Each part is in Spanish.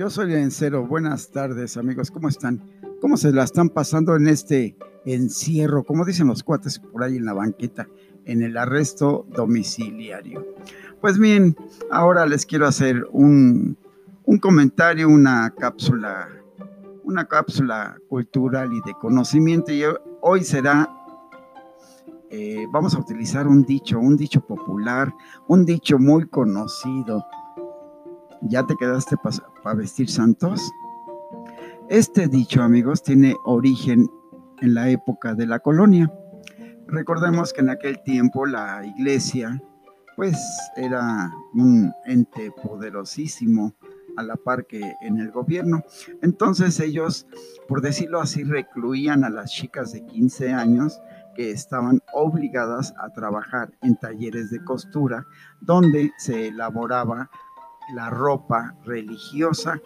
Yo soy Encero. Buenas tardes, amigos. ¿Cómo están? ¿Cómo se la están pasando en este encierro? Como dicen los cuates por ahí en la banqueta, en el arresto domiciliario. Pues bien, ahora les quiero hacer un, un comentario, una cápsula, una cápsula cultural y de conocimiento. Y hoy será eh, vamos a utilizar un dicho, un dicho popular, un dicho muy conocido. ¿Ya te quedaste para vestir santos? Este dicho, amigos, tiene origen en la época de la colonia. Recordemos que en aquel tiempo la iglesia, pues, era un ente poderosísimo a la par que en el gobierno. Entonces ellos, por decirlo así, recluían a las chicas de 15 años que estaban obligadas a trabajar en talleres de costura donde se elaboraba la ropa religiosa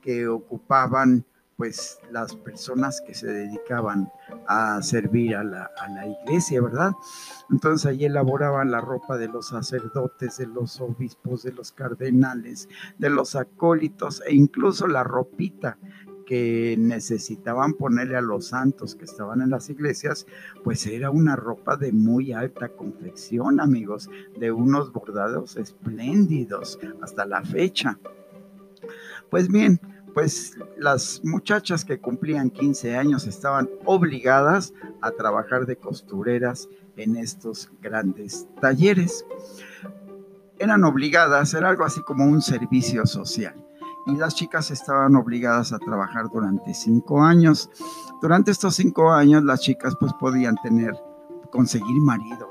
que ocupaban pues las personas que se dedicaban a servir a la, a la, iglesia, ¿verdad? Entonces allí elaboraban la ropa de los sacerdotes, de los obispos, de los cardenales, de los acólitos e incluso la ropita que necesitaban ponerle a los santos que estaban en las iglesias, pues era una ropa de muy alta confección, amigos, de unos bordados espléndidos hasta la fecha. Pues bien, pues las muchachas que cumplían 15 años estaban obligadas a trabajar de costureras en estos grandes talleres. Eran obligadas, era algo así como un servicio social y las chicas estaban obligadas a trabajar durante cinco años. Durante estos cinco años las chicas pues podían tener, conseguir marido,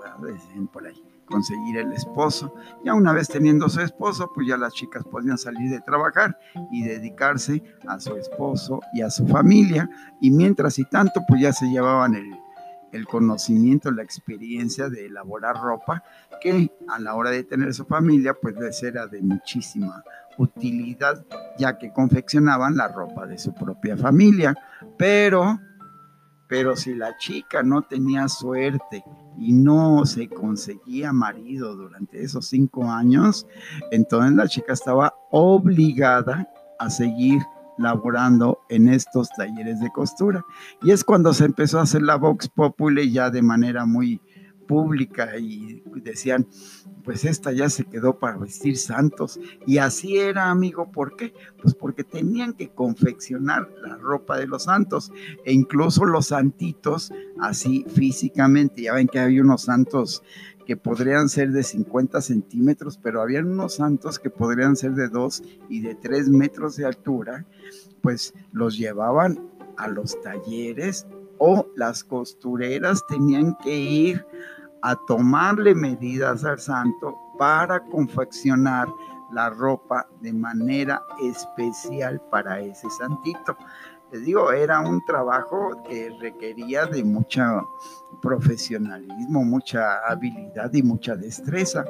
por ahí, conseguir el esposo. Ya una vez teniendo su esposo, pues ya las chicas podían salir de trabajar y dedicarse a su esposo y a su familia. Y mientras y tanto, pues ya se llevaban el, el conocimiento, la experiencia de elaborar ropa, que a la hora de tener su familia, pues les era de muchísima utilidad, ya que confeccionaban la ropa de su propia familia. Pero, pero si la chica no tenía suerte y no se conseguía marido durante esos cinco años, entonces la chica estaba obligada a seguir laborando en estos talleres de costura. Y es cuando se empezó a hacer la Vox Populi ya de manera muy pública y decían, pues esta ya se quedó para vestir santos. Y así era, amigo, ¿por qué? Pues porque tenían que confeccionar la ropa de los santos e incluso los santitos, así físicamente. Ya ven que hay unos santos que podrían ser de 50 centímetros, pero habían unos santos que podrían ser de 2 y de 3 metros de altura, pues los llevaban a los talleres o las costureras tenían que ir a tomarle medidas al santo para confeccionar la ropa de manera especial para ese santito. Les digo, era un trabajo que requería de mucho profesionalismo, mucha habilidad y mucha destreza.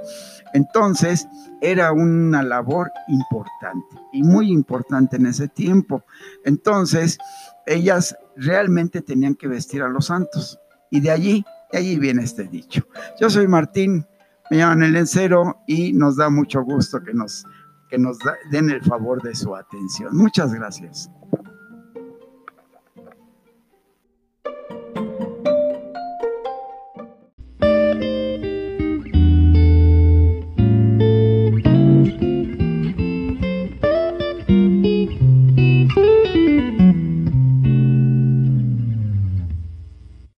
Entonces, era una labor importante y muy importante en ese tiempo. Entonces, ellas realmente tenían que vestir a los santos. Y de allí y allí viene este dicho. Yo soy Martín, me llaman el encero y nos da mucho gusto que nos, que nos den el favor de su atención. Muchas gracias.